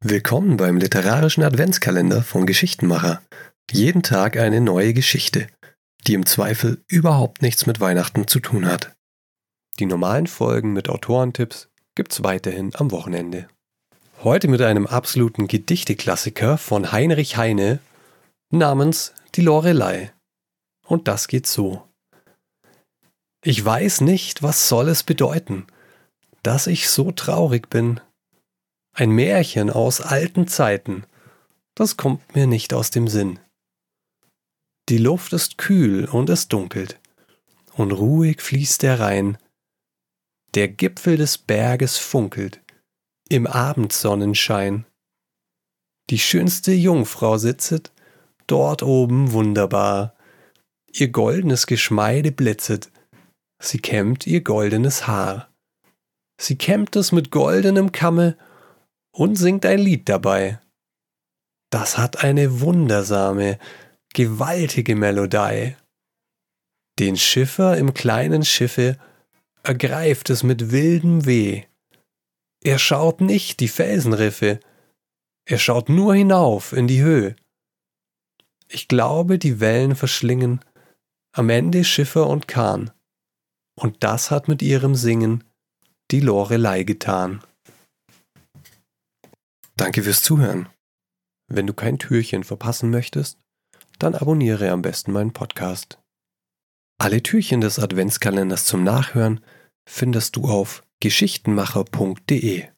Willkommen beim literarischen Adventskalender von Geschichtenmacher. Jeden Tag eine neue Geschichte, die im Zweifel überhaupt nichts mit Weihnachten zu tun hat. Die normalen Folgen mit Autorentipps gibt's weiterhin am Wochenende. Heute mit einem absoluten Gedichteklassiker von Heinrich Heine namens Die Lorelei. Und das geht so. Ich weiß nicht, was soll es bedeuten dass ich so traurig bin. Ein Märchen aus alten Zeiten, das kommt mir nicht aus dem Sinn. Die Luft ist kühl und es dunkelt, und ruhig fließt der Rhein. Der Gipfel des Berges funkelt im Abendsonnenschein. Die schönste Jungfrau sitzet dort oben wunderbar. Ihr goldenes Geschmeide blitzet, sie kämmt ihr goldenes Haar. Sie kämmt es mit goldenem Kamme und singt ein Lied dabei. Das hat eine wundersame, gewaltige Melodei. Den Schiffer im kleinen Schiffe ergreift es mit wildem Weh. Er schaut nicht die Felsenriffe, er schaut nur hinauf in die Höhe. Ich glaube, die Wellen verschlingen am Ende Schiffer und Kahn, und das hat mit ihrem Singen die Lorelei getan. Danke fürs Zuhören. Wenn du kein Türchen verpassen möchtest, dann abonniere am besten meinen Podcast. Alle Türchen des Adventskalenders zum Nachhören findest du auf geschichtenmacher.de.